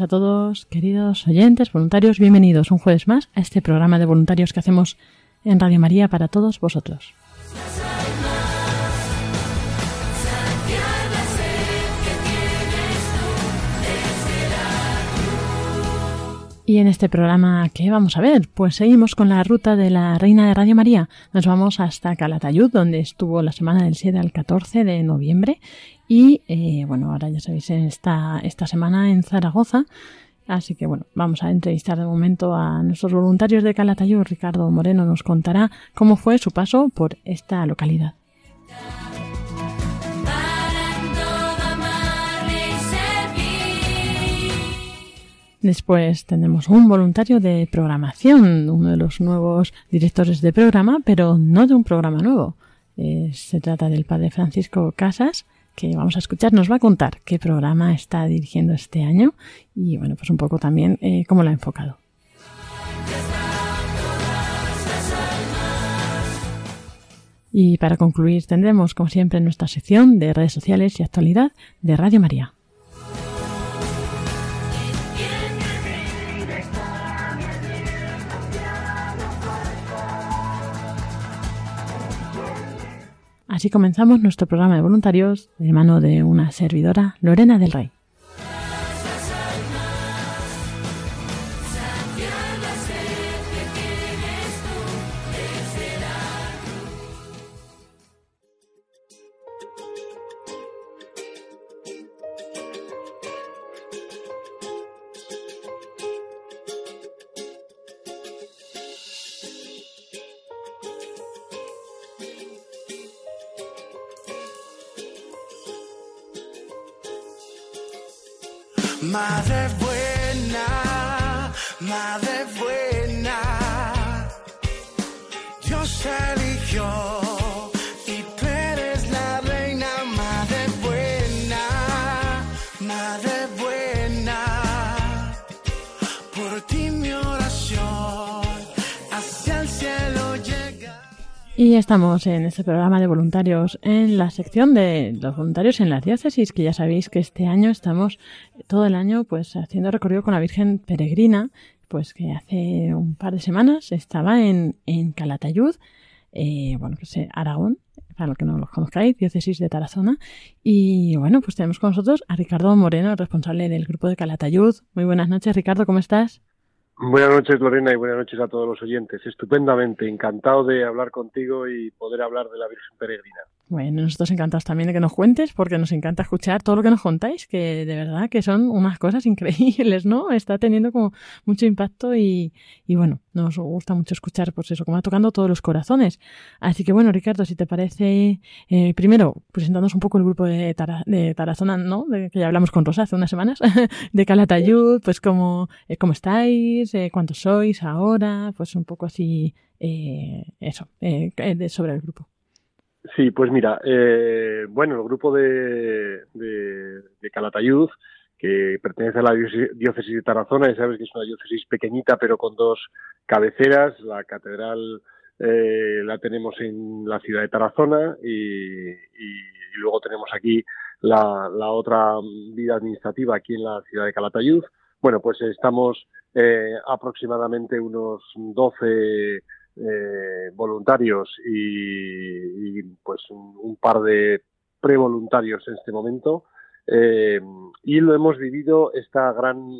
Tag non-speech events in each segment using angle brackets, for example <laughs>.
A todos, queridos oyentes, voluntarios. Bienvenidos un jueves más a este programa de voluntarios que hacemos en Radio María para todos vosotros. Y en este programa, ¿qué vamos a ver? Pues seguimos con la ruta de la Reina de Radio María. Nos vamos hasta Calatayud, donde estuvo la semana del 7 al 14 de noviembre. Y eh, bueno, ahora ya sabéis, esta, esta semana en Zaragoza. Así que bueno, vamos a entrevistar de momento a nuestros voluntarios de Calatayud. Ricardo Moreno nos contará cómo fue su paso por esta localidad. Después tenemos un voluntario de programación, uno de los nuevos directores de programa, pero no de un programa nuevo. Eh, se trata del padre Francisco Casas, que vamos a escuchar, nos va a contar qué programa está dirigiendo este año y, bueno, pues un poco también eh, cómo lo ha enfocado. Y para concluir tendremos, como siempre, nuestra sección de redes sociales y actualidad de Radio María. Así comenzamos nuestro programa de voluntarios de mano de una servidora, Lorena del Rey. Madre buena, madre buena, Dios eligió y estamos en este programa de voluntarios en la sección de los voluntarios en las diócesis, que ya sabéis que este año estamos todo el año pues haciendo recorrido con la Virgen Peregrina, pues que hace un par de semanas estaba en, en Calatayud, eh, bueno, pues eh, Aragón, para los que no los conozcáis, diócesis de Tarazona. Y bueno, pues tenemos con nosotros a Ricardo Moreno, responsable del grupo de Calatayud. Muy buenas noches, Ricardo, ¿cómo estás? Buenas noches, Lorena, y buenas noches a todos los oyentes. Estupendamente, encantado de hablar contigo y poder hablar de la Virgen Peregrina. Bueno, nosotros encantados también de que nos cuentes, porque nos encanta escuchar todo lo que nos contáis, que de verdad que son unas cosas <laughs> increíbles, ¿no? Está teniendo como mucho impacto y, y bueno, nos gusta mucho escuchar, pues eso, como va tocando todos los corazones. Así que bueno, Ricardo, si te parece, eh, primero, presentándonos un poco el grupo de, de Tarazona, ¿no? De, que ya hablamos con Rosa hace unas semanas, <laughs> de Calatayud, pues cómo, eh, cómo estáis, eh, cuántos sois ahora, pues un poco así, eh, eso, eh, de- sobre el grupo. Sí, pues mira, eh, bueno, el grupo de, de, Calatayud, que pertenece a la diócesis- diócesis de Tarazona, ya sabes que es una diócesis pequeñita, pero con dos cabeceras. La catedral eh, la tenemos en la ciudad de Tarazona y, y luego tenemos aquí la, la otra vida administrativa aquí en la ciudad de Calatayud. Bueno, pues estamos eh, aproximadamente unos 12 eh, voluntarios y, y, pues un, par de prevoluntarios en este momento eh, y lo hemos vivido esta gran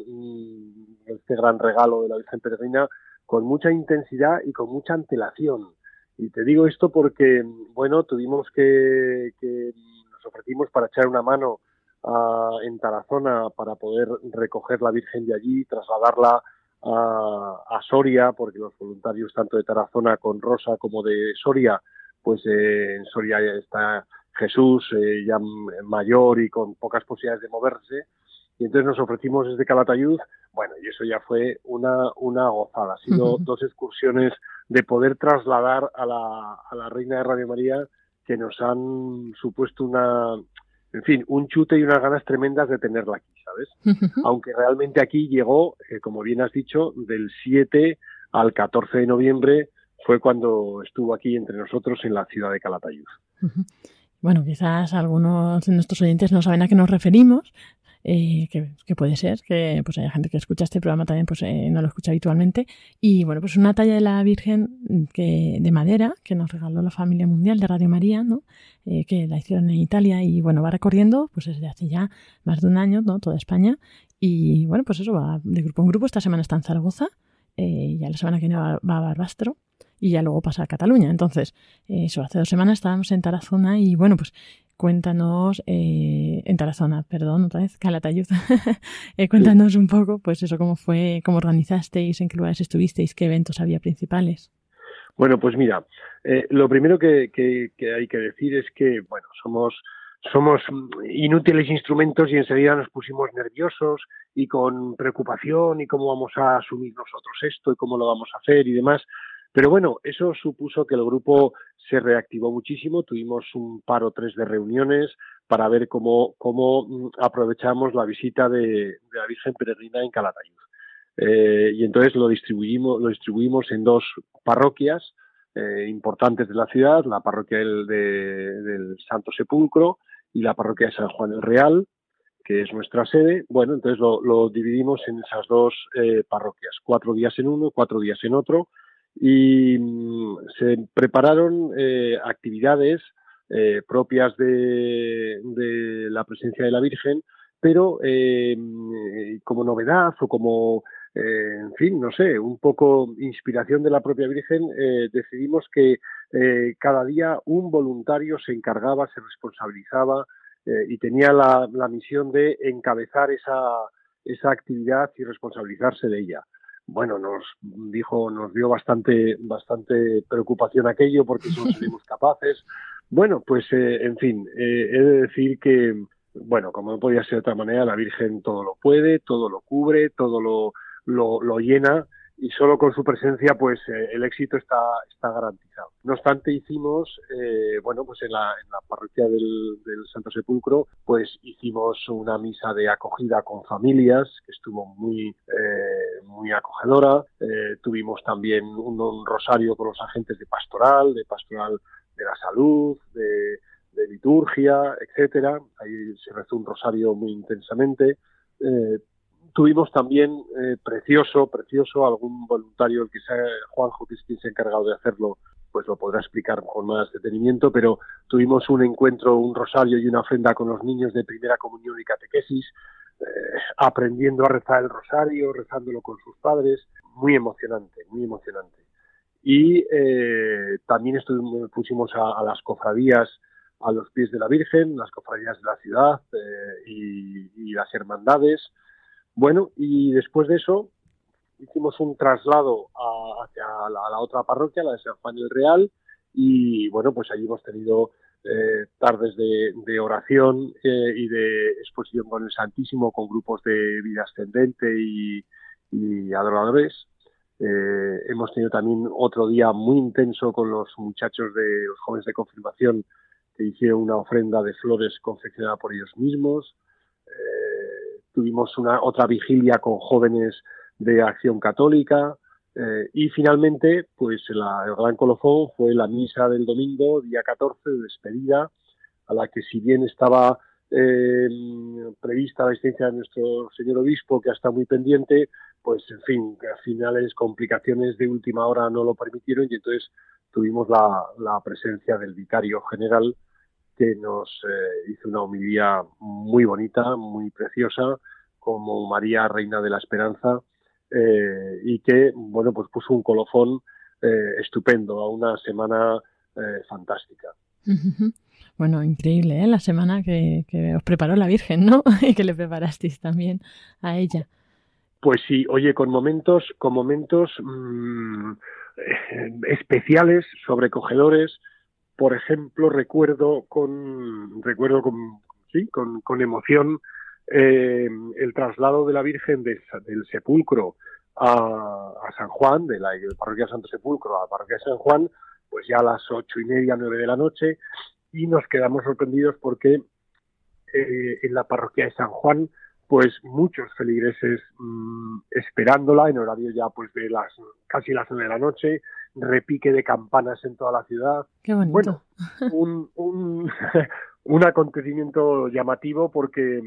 este gran regalo de la Virgen Peregrina con mucha intensidad y con mucha antelación. Y te digo esto porque bueno tuvimos que, que nos ofrecimos para echar una mano a, en Tarazona para poder recoger la Virgen de allí trasladarla a, a, Soria, porque los voluntarios tanto de Tarazona con Rosa como de Soria, pues eh, en Soria está Jesús eh, ya mayor y con pocas posibilidades de moverse, y entonces nos ofrecimos desde Calatayud, bueno, y eso ya fue una, una gozada, ha sido uh -huh. dos excursiones de poder trasladar a la, a la Reina de Radio María que nos han supuesto una, en fin, un chute y unas ganas tremendas de tenerla aquí, ¿sabes? Uh -huh. Aunque realmente aquí llegó, eh, como bien has dicho, del 7 al 14 de noviembre fue cuando estuvo aquí entre nosotros en la ciudad de Calatayud. Uh -huh. Bueno, quizás algunos de nuestros oyentes no saben a qué nos referimos, eh, que, puede ser que pues haya gente que escucha este programa también pues eh, no lo escucha habitualmente. Y bueno pues una talla de la Virgen que de madera que nos regaló la familia mundial de Radio María no eh, que la hicieron en Italia y bueno va recorriendo pues desde hace ya más de un año no toda España. Y bueno pues eso va de grupo en grupo. Esta semana está en Zaragoza eh, ya la semana que viene va, a Barbastro y ya luego pasa a Cataluña. Entonces, eso, hace dos semanas estábamos en Tarazona y bueno, pues cuéntanos, eh, en Tarazona, perdón, otra vez, Calatayud, <laughs> eh, cuéntanos un poco, pues eso, cómo fue, cómo organizasteis, en qué lugares estuvisteis, qué eventos había principales. Bueno, pues mira, eh, lo primero que, que, hay que decir es que, bueno, somos somos inútiles instrumentos y enseguida nos pusimos nerviosos y con preocupación y cómo vamos a asumir nosotros esto y cómo lo vamos a hacer y demás. Pero bueno, eso supuso que el grupo se reactivó muchísimo, tuvimos un par o tres de reuniones para ver cómo, cómo aprovechamos la visita de, la Virgen Peregrina en Calatayud. Eh, y entonces lo distribuimos, lo distribuimos en dos parroquias eh, importantes de la ciudad, la parroquia del, de, Santo Sepulcro y la parroquia de San Juan el Real, que es nuestra sede. Bueno, entonces lo, lo dividimos en esas dos eh, parroquias, cuatro días en uno, cuatro días en otro, y mmm, se prepararon eh, actividades eh, propias de, de, la presencia de la Virgen, pero eh, como novedad o como, eh, en fin, no sé, un poco inspiración de la propia Virgen, eh, decidimos que eh, cada día un voluntario se encargaba, se responsabilizaba y tenía la, la, misión de encabezar esa, esa actividad y responsabilizarse de ella bueno, nos dijo, nos dio bastante, bastante preocupación aquello porque no <laughs> seríamos capaces. Bueno, pues eh, en fin, eh, he de decir que, bueno, como no podía ser de otra manera, la Virgen todo lo puede, todo lo cubre, todo lo, lo, lo llena y solo con su presencia pues eh, el éxito está, está garantizado. No obstante hicimos, eh, bueno pues en la, en la parroquia del, del, Santo Sepulcro pues hicimos una misa de acogida con familias que estuvo muy, eh, muy acogedora, eh, tuvimos también un, un, rosario con los agentes de pastoral, de pastoral de la salud, de, de liturgia, etcétera, ahí se rezó un rosario muy intensamente, eh, tuvimos también eh, precioso, precioso, algún voluntario, el que sea Juanjo, que es quien se ha encargado de hacerlo, pues lo podrá explicar con más detenimiento, pero tuvimos un encuentro, un rosario y una ofrenda con los niños de primera comunión y catequesis, eh, aprendiendo a rezar el rosario, rezándolo con sus padres, muy emocionante, muy emocionante. Y eh, también pusimos a, las cofradías a los pies de la Virgen, las cofradías de la ciudad eh, y las hermandades, bueno, y después de eso hicimos un traslado a, hacia la, otra parroquia, la de San Juan del Real, y bueno, pues allí hemos tenido eh, tardes de, de oración eh, y de exposición con el Santísimo, con grupos de vida ascendente y, y adoradores. Eh, hemos tenido también otro día muy intenso con los muchachos de los jóvenes de confirmación que hicieron una ofrenda de flores confeccionada por ellos mismos. Eh, tuvimos una otra vigilia con jóvenes de Acción Católica eh, y finalmente, pues la, el gran colofón fue la misa del domingo, día 14, de despedida, a la que si bien estaba eh, prevista la asistencia de nuestro señor obispo, que está muy pendiente, pues en fin, al finales complicaciones de última hora no lo permitieron y entonces tuvimos la, la presencia del vicario general que nos eh, hizo una homilía muy bonita, muy preciosa, como María Reina de la Esperanza, eh, y que, bueno, pues puso un colofón eh, estupendo a una semana fantástica. Bueno, increíble, ¿eh? La semana que, que os preparó la Virgen, ¿no? <laughs> y que le preparasteis también a ella. Pues sí, oye, con momentos, con momentos mm, especiales, sobrecogedores. Por ejemplo, recuerdo con, recuerdo con, sí, con, emoción eh, el traslado de la Virgen de- del sepulcro a, San Juan, de la parroquia Santo Sepulcro a la parroquia San Juan, pues ya a las ocho y media, nueve de la noche, y nos quedamos sorprendidos porque eh, en la parroquia de San Juan, pues muchos feligreses mm, esperándola en horario ya pues de las casi las nueve de la noche, repique de campanas en toda la ciudad, Qué bonito. bueno, un, un, <laughs> un acontecimiento llamativo porque,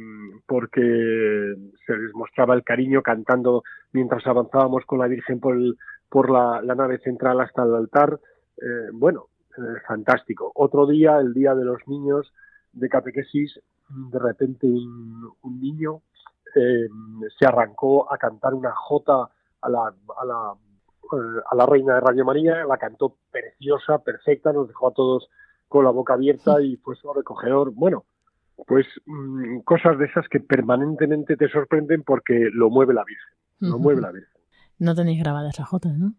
porque se les mostraba el cariño cantando mientras avanzábamos con la Virgen por, el- por la, la nave central hasta el altar. Eh, bueno, eh, fantástico. Otro día, el día de los niños de catequesis, de repente un, un niño eh, se arrancó a cantar una jota a la, a la a la reina de Radio María, la cantó preciosa, perfecta, nos dejó a todos con la boca abierta y fue sobrecogedor. Bueno, pues mm, cosas de esas que permanentemente te sorprenden porque lo mueve la Virgen, lo mueve la Virgen. No tenéis grabada esa jota, ¿no?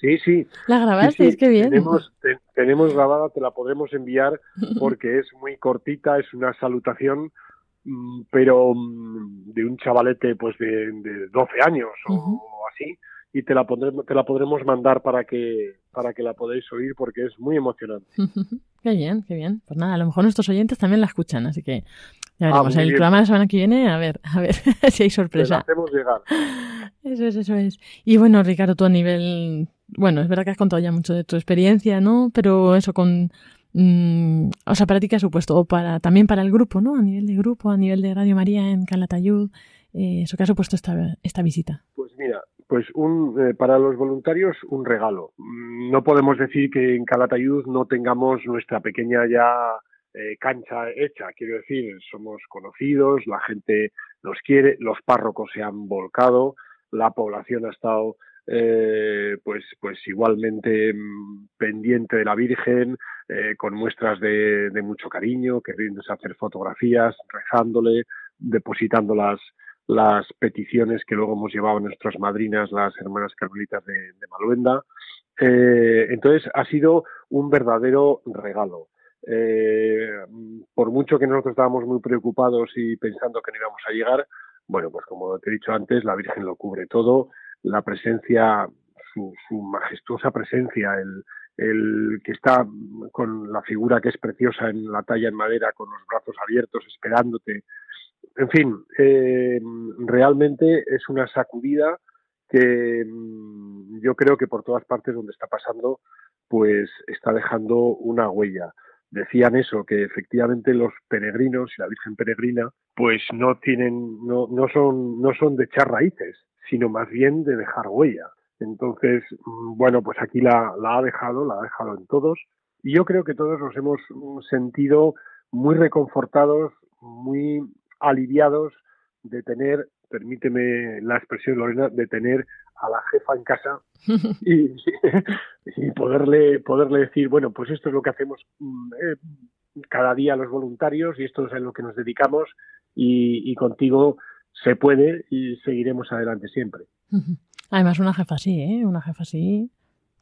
Sí, sí. ¿La grabasteis? sí, Qué bien. Tenemos, te- tenemos grabada, te la podremos enviar <laughs> porque es muy cortita, es una salutación, mm, pero mm, de un chavalete pues de, de 12 años o así, y te la te la podremos mandar para que para que la podáis oír porque es muy emocionante. <laughs> Qué bien, qué bien. Pues nada, a lo mejor nuestros oyentes también la escuchan, así que ya Ah, veremos. muy el programa de la semana que viene, a ver, a ver <laughs> si hay Te la sorpresa. hacemos llegar. <laughs> Eso es, eso es. Y bueno, Ricardo, tú a nivel, bueno, es verdad que has contado ya mucho de tu experiencia, ¿no? Pero eso con, mm, o sea, para ti qué ha supuesto, o para, también para el grupo, ¿no? A nivel de grupo, a nivel de Radio María en Calatayud, eh, eso que ha supuesto esta, esta visita. Pues pues un, eh, para los voluntarios un regalo. Mm, No podemos decir que en Calatayud no tengamos nuestra pequeña ya eh, cancha hecha. Quiero decir, somos conocidos, la gente nos quiere, los párrocos se han volcado, la población ha estado eh, pues pues igualmente mm, pendiente de la Virgen, eh, con muestras de, mucho cariño, queriéndose hacer fotografías, rezándole, depositando las, las peticiones que luego hemos llevado nuestras madrinas, las hermanas carmelitas de, de Maluenda. Eh, entonces ha sido un verdadero regalo. Eh, por mucho que nosotros estábamos muy preocupados y pensando que no íbamos a llegar, bueno, pues como te he dicho antes, la Virgen lo cubre todo, la presencia, su, su majestuosa presencia, el, el que está con la figura que es preciosa en la talla en madera, con los brazos abiertos, esperándote, en fin, eh, realmente es una sacudida que mm, yo creo que por todas partes donde está pasando, pues está dejando una huella. Decían eso, que efectivamente los peregrinos y la Virgen peregrina, pues no tienen, no, no son, no son de echar raíces, sino más bien de dejar huella. Entonces, mm, bueno, pues aquí la, la ha dejado, la ha dejado en todos, y yo creo que todos nos hemos mm, sentido muy reconfortados, muy aliviados de tener, permíteme la expresión Lorena, de tener a la jefa en casa <laughs> y, <laughs> y poderle poderle decir, bueno, pues esto es lo que hacemos mm, eh, cada día los voluntarios y esto es a lo que nos dedicamos y, y contigo se puede y seguiremos adelante siempre. Además, una jefa así, ¿eh? Una jefa así,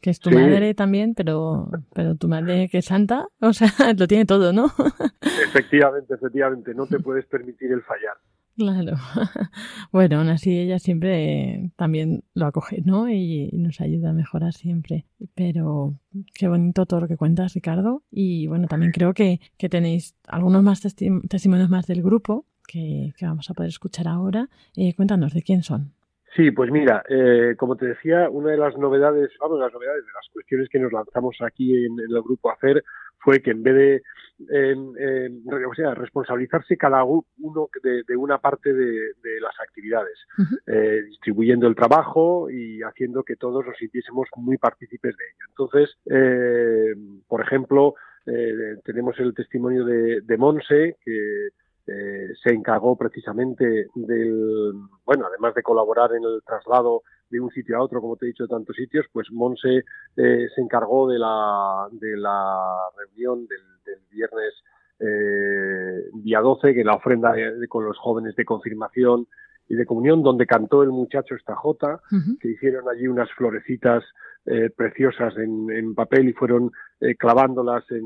que es tu Sí. madre también, pero, pero tu madre que es santa, <laughs> o sea, lo tiene todo, ¿no? Efectivamente, efectivamente, no te puedes permitir el fallar. <laughs> Claro. <laughs> Bueno, aún así ella siempre también lo acoge, ¿no? Y, nos ayuda a mejorar siempre. Pero qué bonito todo lo que cuentas, Ricardo. Y bueno, también creo que, que tenéis algunos más testi- testimonios más del grupo que, que vamos a poder escuchar ahora. Eh, cuéntanos de quién son. Sí, pues mira, eh, como te decía, una de las novedades, vamos, las novedades de las cuestiones que nos lanzamos aquí en, en el grupo a hacer fue que en vez de en- en- o sea, responsabilizarse cada uno de, de una parte de, de las actividades, eh, distribuyendo el trabajo y haciendo que todos nos sintiésemos muy partícipes de ello. Entonces, eh, por ejemplo, eh, tenemos el testimonio de, de Monse, que eh, se encargó precisamente del, bueno, además de colaborar en el traslado de un sitio a otro, como te he dicho, de tantos sitios, pues Monse eh, se encargó de la, de la reunión del, del viernes eh, día 12, que la ofrenda de- de- con los jóvenes de confirmación y de comunión, donde cantó el muchacho esta jota, que hicieron allí unas florecitas eh, preciosas en, papel y fueron eh, clavándolas en,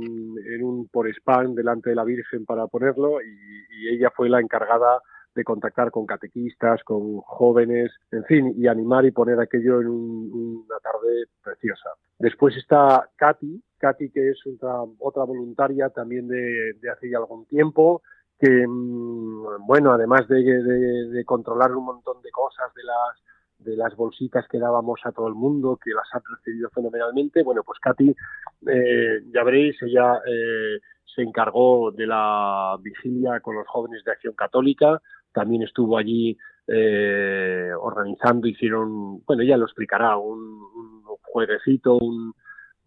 un por spam delante de la Virgen para ponerlo y, ella fue la encargada de contactar con catequistas, con jóvenes, en fin, y animar y poner aquello en un- una tarde preciosa. Después está Katy, Katy que es otra, voluntaria también de, hace ya algún tiempo, que, mm, bueno, además de, de- de controlar un montón de cosas de las de las bolsitas que dábamos a todo el mundo, que las han recibido fenomenalmente. Bueno, pues Katy, eh, ya veréis, ella eh, se encargó de la vigilia con los jóvenes de Acción Católica, también estuvo allí eh, organizando, hicieron, bueno, ella lo explicará, un, un jueguecito, un-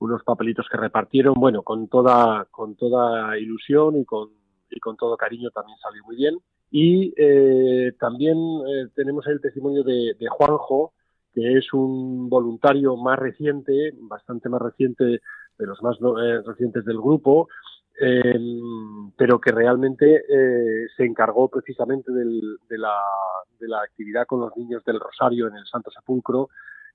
unos papelitos que repartieron, bueno, con toda, con toda ilusión y con, y con todo cariño también salió muy bien. Y eh, también eh, tenemos el testimonio de, Juanjo, que es un voluntario más reciente, bastante más reciente de los más eh, recientes del grupo, eh, pero que realmente se encargó precisamente de, la, de la actividad con los niños del Rosario en el Santo Sepulcro,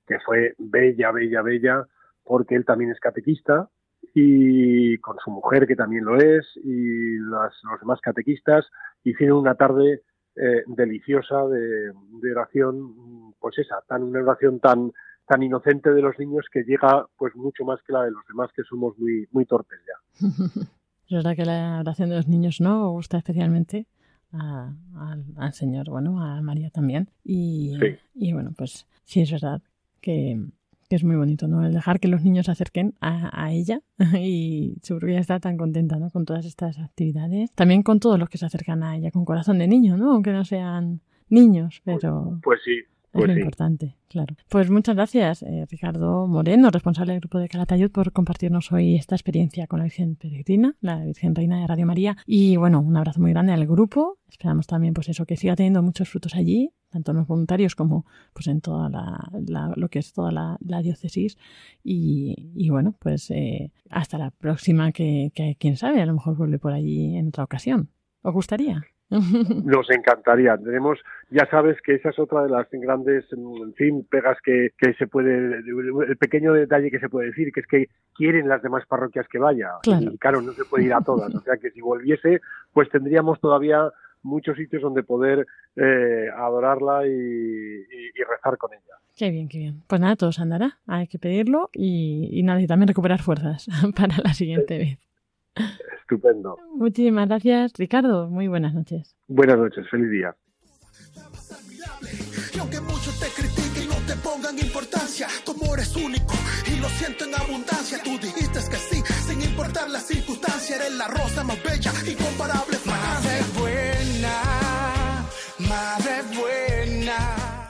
que fue bella, bella, bella, porque él también es catequista y con su mujer, que también lo es, y las- los demás catequistas, hicieron una tarde eh, deliciosa de, de oración, pues esa, tan una oración tan tan inocente de los niños que llega pues mucho más que la de los demás que somos muy muy torpes ya. <laughs> Es verdad que la oración de los niños no gusta especialmente a- al, al Señor, bueno, a María también. Y, Sí. y bueno, pues sí es verdad que, que es muy bonito, ¿no? El dejar que los niños se acerquen a, a ella <laughs> y seguro que ella está tan contenta, ¿no? Con todas estas actividades. También con todos los que se acercan a ella con corazón de niño, ¿no? Aunque no sean niños, pero... Pues sí, Es pues lo sí. importante, claro. Pues muchas gracias, eh, Ricardo Moreno, responsable del grupo de Calatayud, por compartirnos hoy esta experiencia con la Virgen Peregrina, la Virgen Reina de Radio María. Y bueno, un abrazo muy grande al grupo. Esperamos también, pues eso, que siga teniendo muchos frutos allí, tanto en los voluntarios como pues en toda la, la- lo que es toda la, la diócesis. Y, y bueno, pues eh, hasta la próxima, que, que quién sabe, a lo mejor vuelve por allí en otra ocasión. ¿Os gustaría? <laughs> Nos encantaría. Tenemos, ya sabes que esa es otra de las grandes, en fin, pegas que, que se puede, el pequeño detalle que se puede decir, que es que quieren las demás parroquias que vaya. Claro. Y claro, no se puede ir a todas. O sea que si volviese, pues tendríamos todavía muchos sitios donde poder eh, adorarla y, y- y rezar con ella. Qué bien, qué bien. Pues nada, todo se andará. Hay que pedirlo y, y nada, y también recuperar fuerzas <laughs> para la siguiente vez. Estupendo. Muchísimas gracias, Ricardo. Muy buenas noches. Buenas noches, feliz día. Y aunque muchos te critiquen y no te pongan importancia, tu amor es único y lo siento en abundancia. Tú dijiste que sí, sin importar la circunstancia, eres la rosa más bella, incomparable madre buena.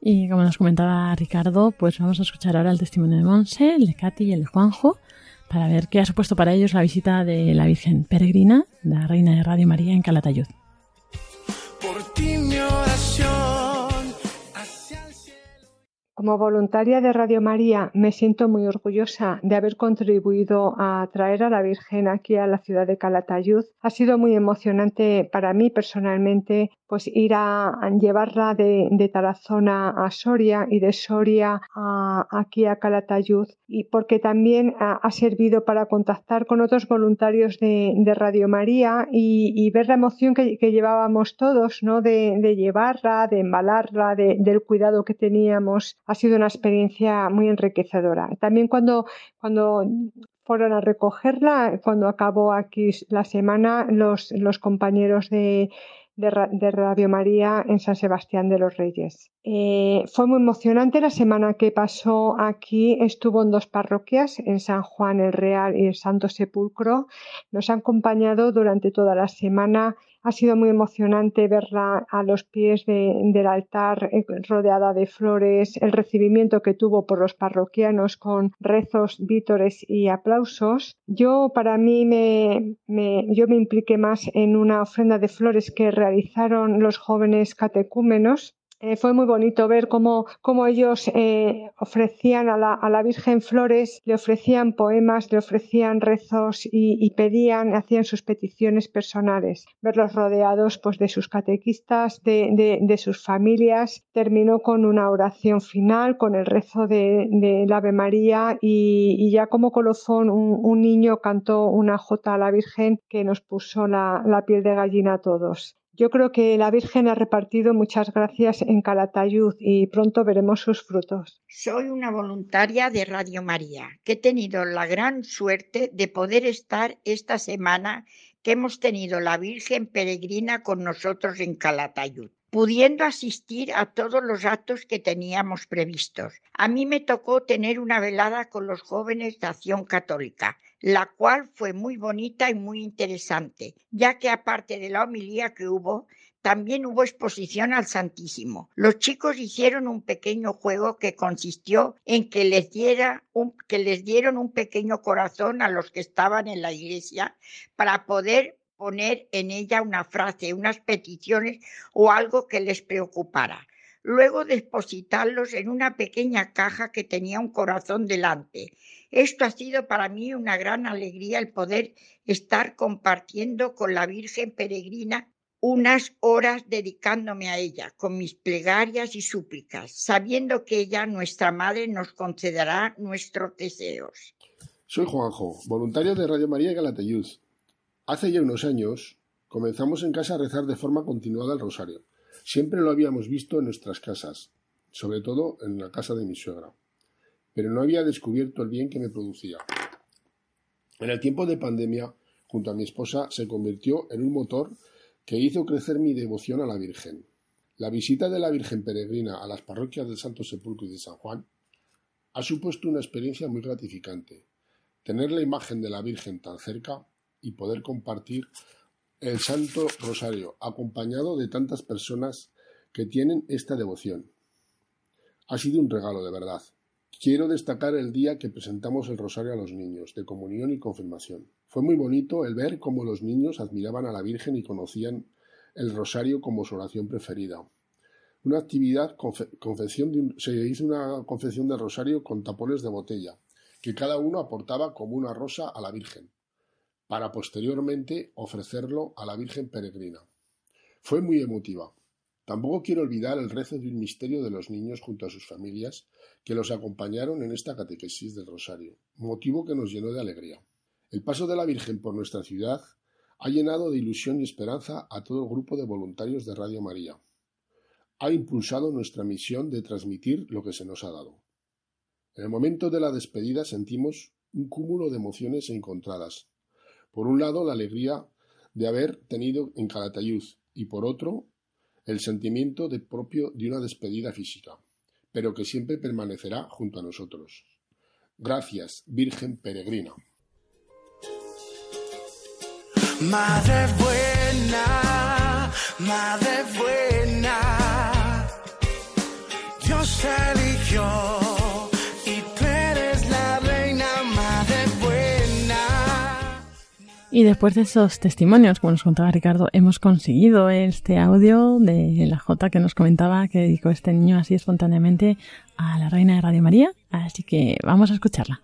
Y como nos comentaba Ricardo, pues vamos a escuchar ahora el testimonio de Monse, el de Katy y el de Juanjo, para ver qué ha supuesto para ellos la visita de la Virgen Peregrina, la Reina de Radio María en Calatayud. Por ti Como voluntaria de Radio María me siento muy orgullosa de haber contribuido a traer a la Virgen aquí a la ciudad de Calatayud. Ha sido muy emocionante para mí personalmente pues ir a, llevarla de, de Tarazona a Soria y de Soria a- aquí a Calatayud y porque también ha, servido para contactar con otros voluntarios de, Radio María y, ver la emoción que, llevábamos todos, ¿no? De, llevarla, de embalarla, de- del cuidado que teníamos. Ha sido una experiencia muy enriquecedora. También cuando, cuando fueron a recogerla, cuando acabó aquí la semana, los, los compañeros de, de, Radio María en San Sebastián de los Reyes. Eh, fue muy emocionante la semana que pasó aquí. Estuvo en dos parroquias, en San Juan el Real y el Santo Sepulcro. Nos ha acompañado durante toda la semana ha sido muy emocionante verla a los pies de, del altar eh, rodeada de flores, el recibimiento que tuvo por los parroquianos con rezos, vítores y aplausos. Yo para mí me, me, yo me impliqué más en una ofrenda de flores que realizaron los jóvenes catecúmenos eh, fue muy bonito ver cómo, ellos eh, ofrecían a la, a la, Virgen flores, le ofrecían poemas, le ofrecían rezos y, pedían, hacían sus peticiones personales. Verlos rodeados pues, de sus catequistas, de, sus familias. Terminó con una oración final, con el rezo de, del Ave María y, ya como colofón un, un, niño cantó una jota a la Virgen que nos puso la, la piel de gallina a todos. Yo creo que la Virgen ha repartido muchas gracias en Calatayud y pronto veremos sus frutos. Soy una voluntaria de Radio María, que he tenido la gran suerte de poder estar esta semana que hemos tenido la Virgen peregrina con nosotros en Calatayud pudiendo asistir a todos los actos que teníamos previstos. A mí me tocó tener una velada con los jóvenes de Acción Católica, la cual fue muy bonita y muy interesante, ya que aparte de la homilía que hubo, también hubo exposición al Santísimo. Los chicos hicieron un pequeño juego que consistió en que les, diera un, que les dieron un pequeño corazón a los que estaban en la iglesia para poder poner en ella una frase, unas peticiones o algo que les preocupara. Luego depositarlos en una pequeña caja que tenía un corazón delante. Esto ha sido para mí una gran alegría el poder estar compartiendo con la Virgen Peregrina unas horas dedicándome a ella con mis plegarias y súplicas, sabiendo que ella, nuestra Madre, nos concederá nuestros deseos. Soy Juanjo, voluntario de Radio María Galatayud. Hace ya unos años comenzamos en casa a rezar de forma continuada el rosario. Siempre lo habíamos visto en nuestras casas, sobre todo en la casa de mi suegra, pero no había descubierto el bien que me producía. En el tiempo de pandemia, junto a mi esposa, se convirtió en un motor que hizo crecer mi devoción a la Virgen. La visita de la Virgen peregrina a las parroquias del Santo Sepulcro y de San Juan ha supuesto una experiencia muy gratificante. Tener la imagen de la Virgen tan cerca y poder compartir el Santo Rosario, acompañado de tantas personas que tienen esta devoción. Ha sido un regalo de verdad. Quiero destacar el día que presentamos el Rosario a los niños, de comunión y confirmación. Fue muy bonito el ver cómo los niños admiraban a la Virgen y conocían el Rosario como su oración preferida. Una actividad, se hizo una confección de Rosario con tapones de botella, que cada uno aportaba como una rosa a la Virgen para posteriormente ofrecerlo a la Virgen Peregrina. Fue muy emotiva. Tampoco quiero olvidar el rezo de un misterio de los niños junto a sus familias que los acompañaron en esta catequesis del Rosario, motivo que nos llenó de alegría. El paso de la Virgen por nuestra ciudad ha llenado de ilusión y esperanza a todo el grupo de voluntarios de Radio María. Ha impulsado nuestra misión de transmitir lo que se nos ha dado. En el momento de la despedida sentimos un cúmulo de emociones encontradas, por un lado, la alegría de haber tenido en Calatayud y por otro, el sentimiento de propio de una despedida física, pero que siempre permanecerá junto a nosotros. Gracias, Virgen Peregrina. Madre buena, madre buena, Dios eligió. Y después de esos testimonios, como nos contaba Ricardo, hemos conseguido este audio de la J que nos comentaba que dedicó este niño así espontáneamente a la Reina de Radio María. Así que vamos a escucharla.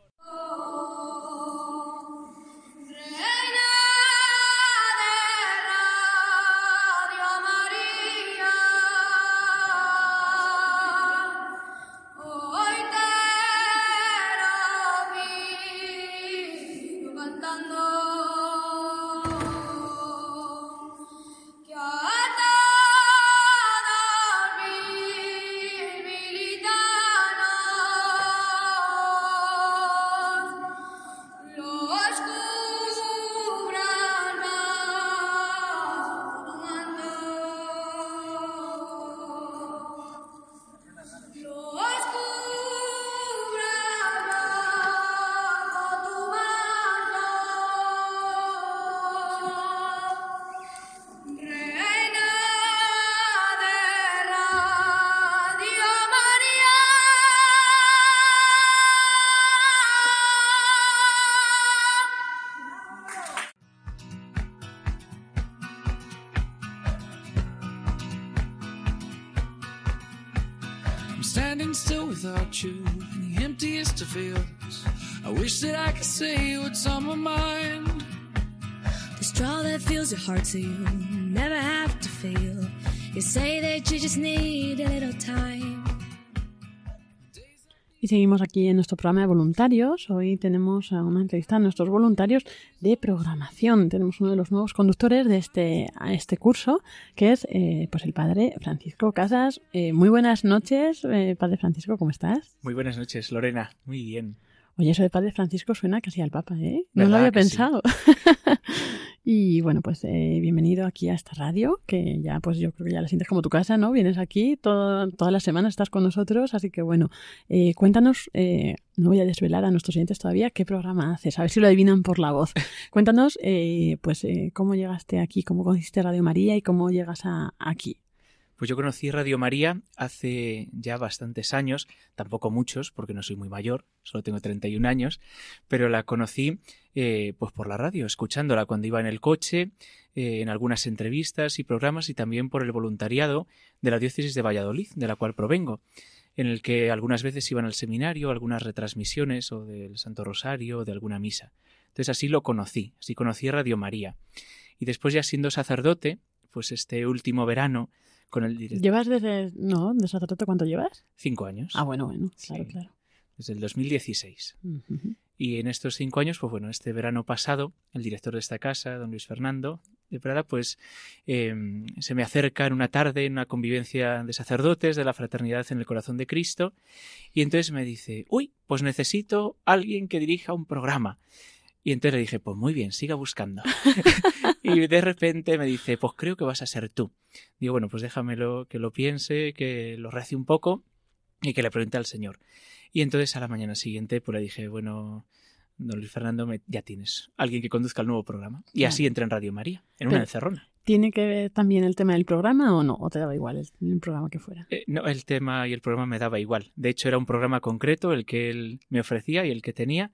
That fills your heart so you never have to feel. You say that you just need a little time. Y seguimos aquí en nuestro programa de voluntarios. Hoy tenemos a una entrevista a nuestros voluntarios de programación. Tenemos uno de los nuevos conductores de este, a este curso, que es eh, pues el padre Francisco Casas. Eh, muy buenas noches, eh, padre Francisco, ¿cómo estás? Muy buenas noches, Lorena. Muy bien. Oye, eso de padre Francisco suena casi al Papa, ¿eh? No lo ¿Verdad había sí? pensado. <laughs> y bueno, pues eh, bienvenido aquí a esta radio, que ya pues yo creo que ya la sientes como tu casa, ¿no? Vienes aquí, todo- todas las semanas estás con nosotros, así que bueno, eh, cuéntanos, eh, no voy a desvelar a nuestros oyentes todavía qué programa haces, a ver si lo adivinan por la voz. <laughs> Cuéntanos, eh, pues, eh, cómo llegaste aquí, cómo conociste Radio María y cómo llegas a, aquí. Pues yo conocí Radio María hace ya bastantes años, tampoco muchos, porque no soy muy mayor, solo tengo 31 años, pero la conocí eh, pues por la radio, escuchándola cuando iba en el coche, eh, en algunas entrevistas y programas y también por el voluntariado de la diócesis de Valladolid, de la cual provengo, en el que algunas veces iban al seminario, algunas retransmisiones o del Santo Rosario o de alguna misa. Entonces así lo conocí, así conocí Radio María. Y después ya siendo sacerdote, pues este último verano, con el director. ¿Llevas desde, no, de sacerdote cuánto llevas? Cinco años. Ah, bueno, bueno, Sí. claro, claro. Desde el 2016. Ujú. Y en estos cinco años, pues bueno, este verano pasado, el director de esta casa, don Luis Fernando de Prada, pues eh, se me acerca en una tarde, en una convivencia de sacerdotes de la fraternidad en el corazón de Cristo, y entonces me dice, uy, pues necesito alguien que dirija un programa. Y entonces le dije, pues muy bien, siga buscando. <laughs> <laughs> y de repente me dice, pues creo que vas a ser tú. Digo, bueno, pues déjamelo que lo piense, que lo rece un poco y que le pregunte al Señor. Y entonces a la mañana siguiente pues le dije, bueno, don Luis Fernando, me- ya tienes alguien que conduzca el nuevo programa. Y así entré en Radio María, en Pero- una encerrona. ¿Tiene que ver también el tema del programa o no? ¿O te daba igual el, el programa que fuera? Eh, no, el tema y el programa me daba igual. De hecho, era un programa concreto el que él me ofrecía y el que tenía,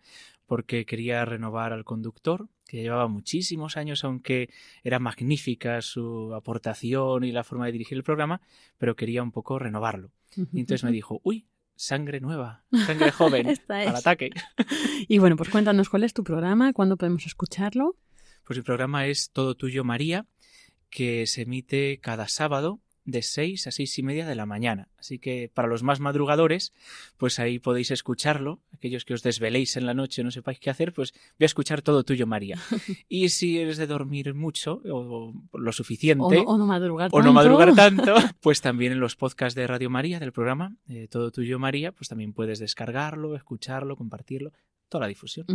porque quería renovar al conductor, que llevaba muchísimos años, aunque era magnífica su aportación y la forma de dirigir el programa, pero quería un poco renovarlo. Y entonces me dijo, uy, sangre nueva, sangre joven, <laughs> Esta es. al ataque. <laughs> Y bueno, pues cuéntanos cuál es tu programa, cuándo podemos escucharlo. Pues el programa es Todo Tuyo María, que se emite cada sábado de 6 a seis y media de la mañana. Así que para los más madrugadores, pues ahí podéis escucharlo. Aquellos que os desveléis en la noche y no sepáis qué hacer, pues voy a escuchar Todo Tuyo María. <laughs> y si eres de dormir mucho o lo suficiente, O no, o no madrugar o no tanto. madrugar <laughs> tanto, pues también en los podcasts de Radio María, del programa, eh, Todo Tuyo María, pues también puedes descargarlo, escucharlo, compartirlo, toda la difusión.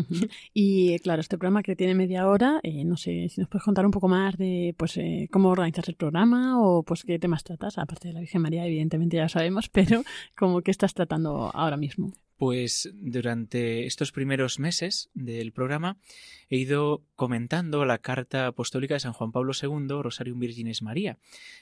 Y eh, claro, este programa que tiene media hora, eh, no sé si nos puedes contar un poco más de pues eh, cómo organizas el programa o pues qué temas tratas, aparte de la Virgen María, evidentemente ya lo sabemos, <laughs> pero como que estás tratando ahora mismo. Pues durante estos primeros meses del programa he ido comentando la carta apostólica de San Juan Pablo II, Rosarium Virginis María.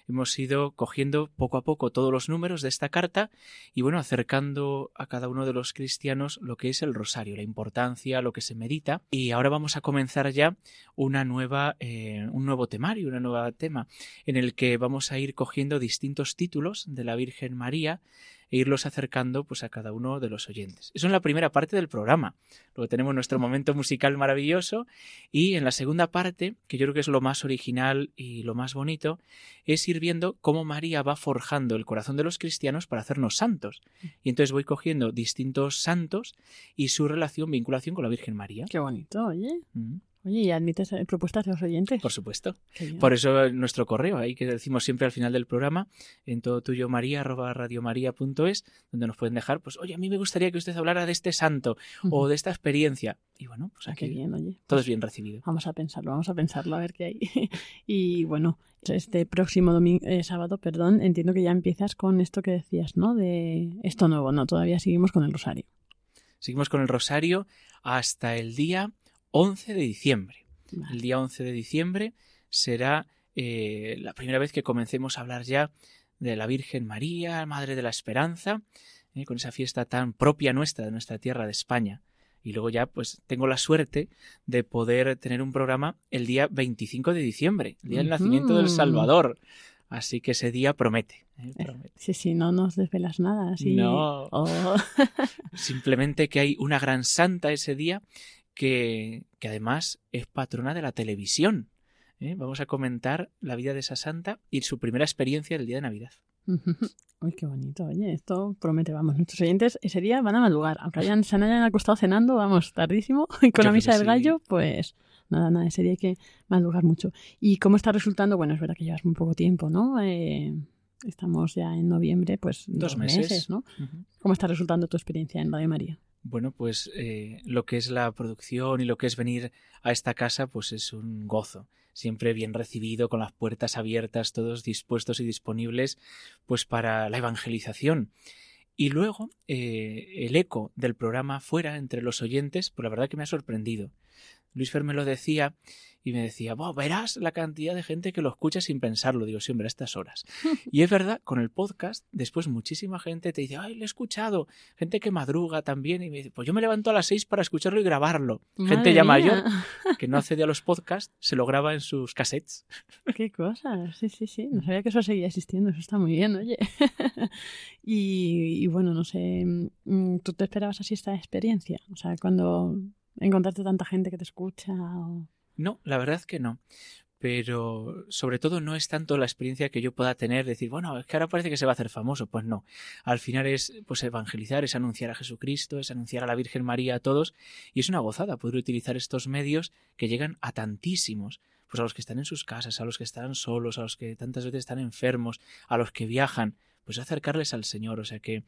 Hemos ido cogiendo poco a poco todos los números de esta carta y bueno, acercando a cada uno de los cristianos lo que es el rosario, la importancia, lo que se medita. Y ahora vamos a comenzar ya una nueva, eh, un nuevo temario, un nuevo tema, en el que vamos a ir cogiendo distintos títulos de la Virgen María e irlos acercando pues a cada uno de los oyentes. Eso en la primera parte del programa. Luego tenemos nuestro momento musical maravilloso y en la segunda parte, que yo creo que es lo más original y lo más bonito, es ir viendo cómo María va forjando el corazón de los cristianos para hacernos santos. Y entonces voy cogiendo distintos santos y su relación, vinculación con la Virgen María. Qué bonito, oye. Mm, Oye, ¿y admites eh, propuestas de los oyentes? Por supuesto. Por eso eh, nuestro correo, ahí que decimos siempre al final del programa, en todo tuyo maría arroba radiomaria.es, donde nos pueden dejar, pues, oye, a mí me gustaría que usted hablara de este santo o de esta experiencia. Y bueno, pues Ah, qué aquí bien, oye. todo es bien recibido. Vamos a pensarlo, vamos a pensarlo, a ver qué hay. <laughs> y bueno, este próximo domingo, eh, sábado, perdón, entiendo que ya empiezas con esto que decías, ¿no? De esto nuevo, no, todavía seguimos con el rosario. Seguimos con el rosario hasta el día 11 de diciembre. Vale. El día 11 de diciembre será eh, la primera vez que comencemos a hablar ya de la Virgen María, Madre de la Esperanza, eh, con esa fiesta tan propia nuestra, de nuestra tierra de España. Y luego ya, pues, tengo la suerte de poder tener un programa el día 25 de diciembre, el día del nacimiento del. Salvador. Así que ese día promete. ¿eh? promete. Sí, sí, no nos desvelas nada. No. Oh. <laughs> Simplemente que hay una gran santa ese día que, que además es patrona de la televisión. ¿eh? Vamos a comentar la vida de esa santa y su primera experiencia del día de Navidad. <laughs> Uy, qué bonito. Oye, esto promete, vamos. Nuestros oyentes ese día van a madrugar. Aunque hayan, se hayan acostado cenando, vamos, tardísimo. <laughs> Y con Yo la misa del sí. gallo, pues nada, nada, ese día hay que madrugar mucho. ¿Y cómo está resultando? Bueno, es verdad que llevas muy poco tiempo, ¿no? Eh, estamos ya en noviembre, pues Dos meses. ¿Cómo está resultando tu experiencia en Radio María? Bueno, pues eh, lo que es la producción y lo que es venir a esta casa, pues es un gozo. Siempre bien recibido, con las puertas abiertas, todos dispuestos y disponibles, pues para la evangelización. Y luego, eh, el eco del programa fuera entre los oyentes, pues la verdad que me ha sorprendido. Luis Fer me lo decía y me decía, "Buah, verás la cantidad de gente que lo escucha sin pensarlo. Digo, sí, hombre, a estas horas. <laughs> y es verdad, con el podcast, después muchísima gente te dice, ay, lo he escuchado. Gente que madruga también y me dice, pues yo me levanto a las seis para escucharlo y grabarlo. gente ya mía. mayor <laughs> que no accede a los podcasts, se lo graba en sus cassettes. <laughs> Qué cosa, sí, sí, sí. No sabía que eso seguía existiendo, eso está muy bien, oye. y, y bueno, no sé, mm, ¿tú te esperabas así esta experiencia? O sea, cuando encontrarte tanta gente que te escucha o... No, la verdad que no. Pero sobre todo no es tanto la experiencia que yo pueda tener, decir, bueno, es que ahora parece que se va a hacer famoso. Pues no. Al final es pues evangelizar, es anunciar a Jesucristo, es anunciar a la Virgen María a todos. Y es una gozada poder utilizar estos medios que llegan a tantísimos. Pues a los que están en sus casas, a los que están solos, a los que tantas veces están enfermos, a los que viajan, pues acercarles al Señor. O sea que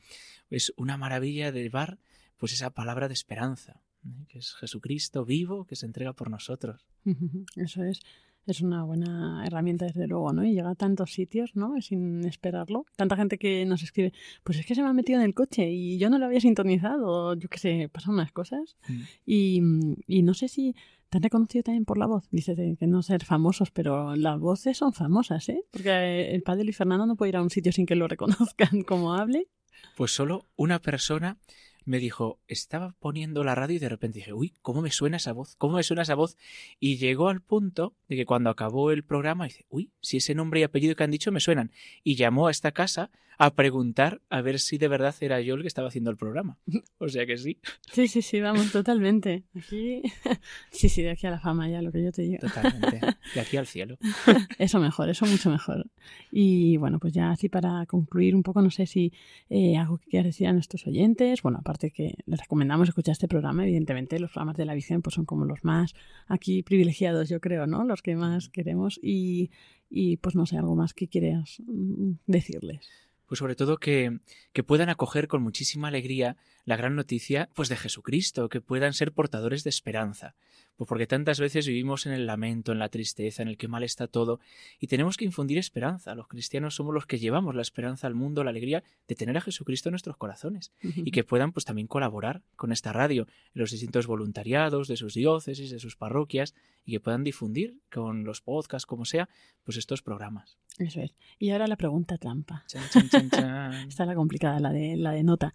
es una maravilla de llevar pues esa palabra de esperanza. Que es Jesucristo vivo que se entrega por nosotros. <laughs> Eso es. Es una buena herramienta, desde luego, ¿no? Y llega a tantos sitios, ¿no? Sin esperarlo. Tanta gente que nos escribe, pues es que se me ha metido en el coche y yo no lo había sintonizado. Yo qué sé, pasan unas cosas. Mm. Y, y no sé si te han reconocido también por la voz. Dices que no ser famosos, pero las voces son famosas, ¿eh? Porque el padre Luis Fernando no puede ir a un sitio sin que lo reconozcan <laughs> como hable. Pues solo una persona me dijo, estaba poniendo la radio y de repente dije, uy, ¿cómo me suena esa voz? ¿Cómo me suena esa voz? Y llegó al punto de que cuando acabó el programa dice, uy, si ese nombre y apellido que han dicho me suenan. Y llamó a esta casa a preguntar a ver si de verdad era yo el que estaba haciendo el programa. O sea que sí, Sí, sí, sí, vamos, totalmente. Aquí, <laughs> sí, sí, de aquí a la fama ya, lo que yo te digo. totalmente. De aquí al cielo. <laughs> Eso mejor, eso mucho mejor. Y bueno, pues ya así para concluir un poco, no sé si eh, algo que quieras decir a nuestros oyentes. Bueno, aparte que les recomendamos escuchar este programa, evidentemente los programas de la Virgen pues son como los más aquí privilegiados, yo creo, ¿no? Los que más queremos y, y pues no sé, algo más que quieras mm, decirles. Pues sobre todo que, que puedan acoger con muchísima alegría la gran noticia pues de Jesucristo, que puedan ser portadores de esperanza. Pues porque tantas veces vivimos en el lamento, en la tristeza, en el que mal está todo, y tenemos que infundir esperanza. Los cristianos somos los que llevamos la esperanza al mundo, la alegría de tener a Jesucristo en nuestros corazones. Y que puedan pues también colaborar con esta radio en los distintos voluntariados de sus diócesis, de sus parroquias, y que puedan difundir con los podcasts, como sea, pues estos programas. Eso es. Y ahora la pregunta trampa. Chan, chan, chan, chan. <laughs> Esta es la complicada, la de, la de nota.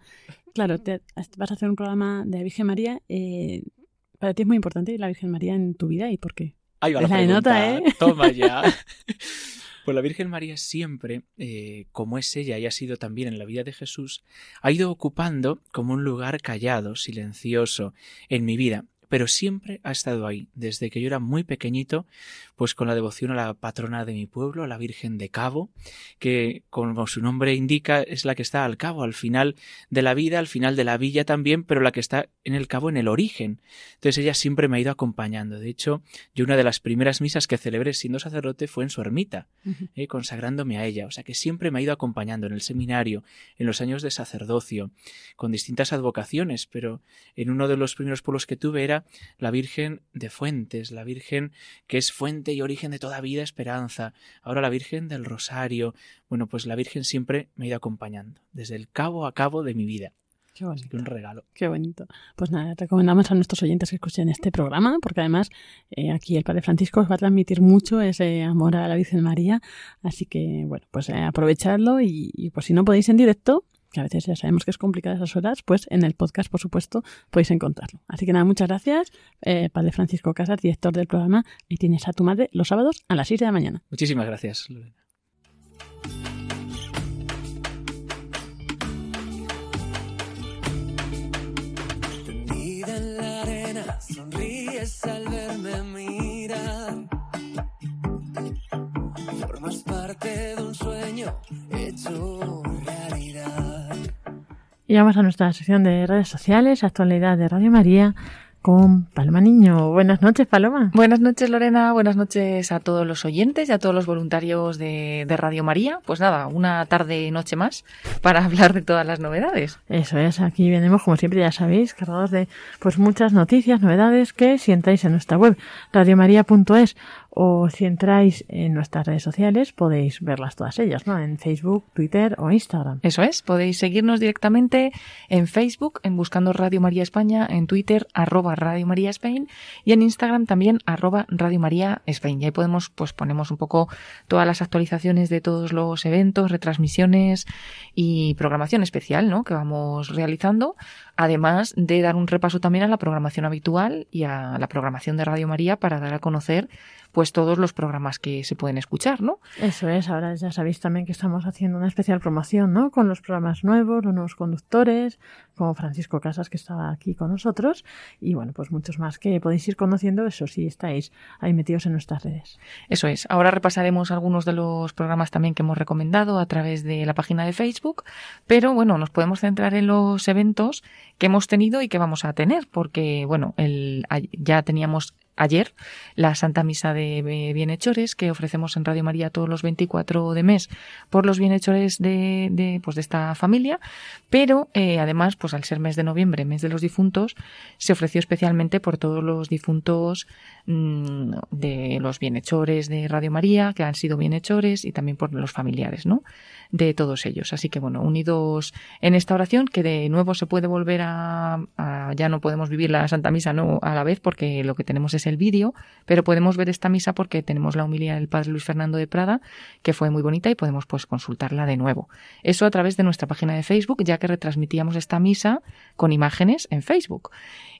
Claro, te- vas a hacer un programa de la Virgen María. eh, para ti es muy importante la Virgen María en tu vida y por qué. Ahí va Es la nota. ¿eh? <laughs> Toma ya. <laughs> Pues la Virgen María siempre, eh, como es ella y ha sido también en la vida de Jesús, ha ido ocupando como un lugar callado, silencioso en mi vida, pero siempre ha estado ahí, desde que yo era muy pequeñito, pues con la devoción a la patrona de mi pueblo, a la Virgen de Cabo, que como su nombre indica es la que está al cabo, al final de la vida, al final de la villa también, pero la que está en el cabo en el origen. Entonces ella siempre me ha ido acompañando. De hecho, yo una de las primeras misas que celebré siendo sacerdote fue en su ermita, eh, consagrándome a ella. O sea que siempre me ha ido acompañando en el seminario, en los años de sacerdocio, con distintas advocaciones, pero en uno de los primeros pueblos que tuve era la Virgen de Fuentes, la Virgen que es fuente y origen de toda vida, esperanza. Ahora la Virgen del Rosario. Bueno, pues la Virgen siempre me ha ido acompañando, desde el cabo a cabo de mi vida. Qué Así bonito. que un regalo. Qué bonito. Pues nada, recomendamos a nuestros oyentes que escuchen este programa, porque además eh, aquí el Padre Francisco os va a transmitir mucho ese amor a la Virgen María. Así que, bueno, pues eh, aprovechadlo y, y, pues si no podéis en directo, que a veces ya sabemos que es complicado esas horas, pues en el podcast, por supuesto, podéis encontrarlo. Así que nada, muchas gracias, eh, Padre Francisco Casas, director del programa, y tienes a tu madre los sábados a las 6 de la mañana. Muchísimas gracias, Lorena. Al verme mirar. Formas parte de un sueño hecho llegamos a nuestra sección de redes sociales, actualidad de Radio María, con Paloma Niño. Buenas noches, Paloma. Buenas noches, Lorena. Buenas noches a todos los oyentes y a todos los voluntarios de, de Radio María. Pues nada, una tarde noche más para hablar de todas las novedades. Eso es, aquí venimos, como siempre ya sabéis, cargados de pues muchas noticias, novedades que si entráis en nuestra web radiomaria.es o si entráis en nuestras redes sociales podéis verlas todas ellas, ¿no? En Facebook, Twitter o Instagram. Eso es, podéis seguirnos directamente en Facebook, en Buscando Radio María España, en Twitter, arroba Radio María Spain y en Instagram también, arroba Radio María Spain. Y ahí podemos, pues ponemos un poco todas las actualizaciones de todos los eventos, retransmisiones y programación especial, ¿no? Que vamos realizando. Además de dar un repaso también a la programación habitual y a la programación de Radio María para dar a conocer pues todos los programas que se pueden escuchar, ¿no? Eso es, ahora ya sabéis también que estamos haciendo una especial promoción, ¿no? Con los programas nuevos, los nuevos conductores, como Francisco Casas que estaba aquí con nosotros y bueno, pues muchos más que podéis ir conociendo, eso sí, estáis ahí metidos en nuestras redes. Eso es, ahora repasaremos algunos de los programas también que hemos recomendado a través de la página de Facebook, pero bueno, nos podemos centrar en los eventos que hemos tenido y que vamos a tener, porque bueno, el, ya teníamos ayer la Santa Misa de Bienhechores que ofrecemos en Radio María todos los 24 de mes por los bienhechores de, pues de esta familia, pero eh, además, pues al ser mes de noviembre, mes de los difuntos, se ofreció especialmente por todos los difuntos mmm, de los bienhechores de Radio María, que han sido bienhechores, y también por los familiares, ¿no? De todos ellos. Así que bueno, unidos en esta oración, que de nuevo se puede volver a, a, ya no podemos vivir la Santa Misa no a la vez porque lo que tenemos es el vídeo, pero podemos ver esta misa porque tenemos la humildad del Padre Luis Fernando de Prada, que fue muy bonita y podemos pues consultarla de nuevo. Eso a través de nuestra página de Facebook, ya que retransmitíamos esta misa con imágenes en Facebook.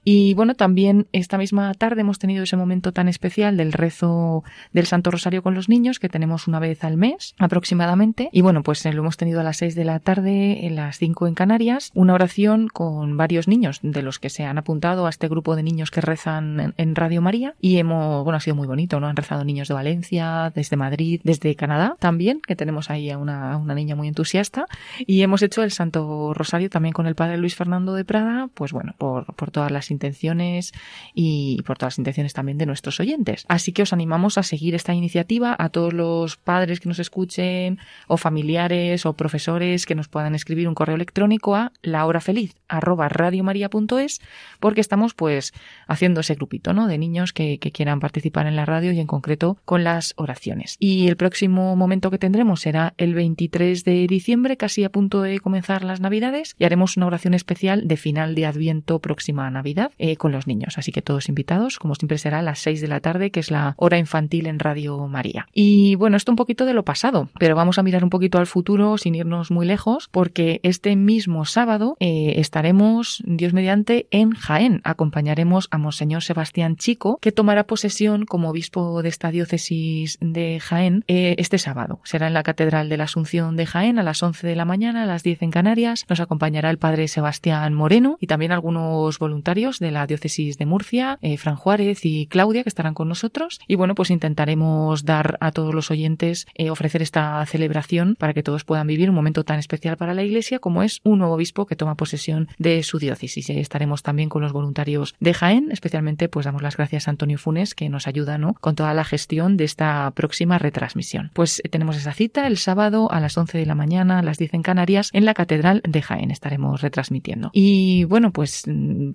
Y bueno, también esta misma tarde hemos tenido ese momento tan especial del rezo del Santo Rosario con los niños, que tenemos una vez al mes aproximadamente. Y bueno, pues lo hemos tenido a las seis de la tarde, en las cinco en Canarias, una oración con varios niños de los que se han apuntado a este grupo de niños que rezan en Radio María. Y hemos, bueno, ha sido muy bonito, ¿no? Han rezado niños de Valencia, desde Madrid, desde Canadá también, que tenemos ahí a una, una niña muy entusiasta. Y hemos hecho el Santo Rosario también con el Padre Luis Fernando de Prada, pues bueno, por, por todas las intenciones y por todas las intenciones también de nuestros oyentes. Así que os animamos a seguir esta iniciativa, a todos los padres que nos escuchen o familiares o profesores que nos puedan escribir un correo electrónico a lahorafeliz@radiomaria.es porque estamos pues haciendo ese grupito, ¿no? de niños que, que quieran participar en la radio y en concreto con las oraciones. Y el próximo momento que tendremos será el 23 de diciembre, casi a punto de comenzar las Navidades y haremos una oración especial de final de Adviento próxima a Navidad eh, con los niños. Así que todos invitados, como siempre será a las 6 de la tarde, que es la hora infantil en Radio María. Y bueno, esto un poquito de lo pasado, pero vamos a mirar un poquito al futuro sin irnos muy lejos, porque este mismo sábado eh, estaremos, Dios mediante, en Jaén. Acompañaremos a Monseñor Sebastián Chico, que tomará posesión como obispo de esta diócesis de Jaén eh, este sábado. Será en la Catedral de la Asunción de Jaén a las 11 de la mañana, a las 10 en Canarias. Nos acompañará el padre Sebastián Moreno y también algunos voluntarios de la diócesis de Murcia, eh, Fran Juárez y Claudia, que estarán con nosotros. Y bueno, pues intentaremos dar a todos los oyentes, eh, ofrecer esta celebración para que todos puedan vivir un momento tan especial para la Iglesia como es un nuevo obispo que toma posesión de su diócesis. Estaremos también con los voluntarios de Jaén, especialmente pues damos las gracias a Antonio Funes que nos ayuda ¿no? con toda la gestión de esta próxima retransmisión. Pues eh, tenemos esa cita el sábado a las 11 de la mañana, a las 10 en Canarias, en la Catedral de Jaén. Estaremos retransmitiendo. Y bueno, pues mm,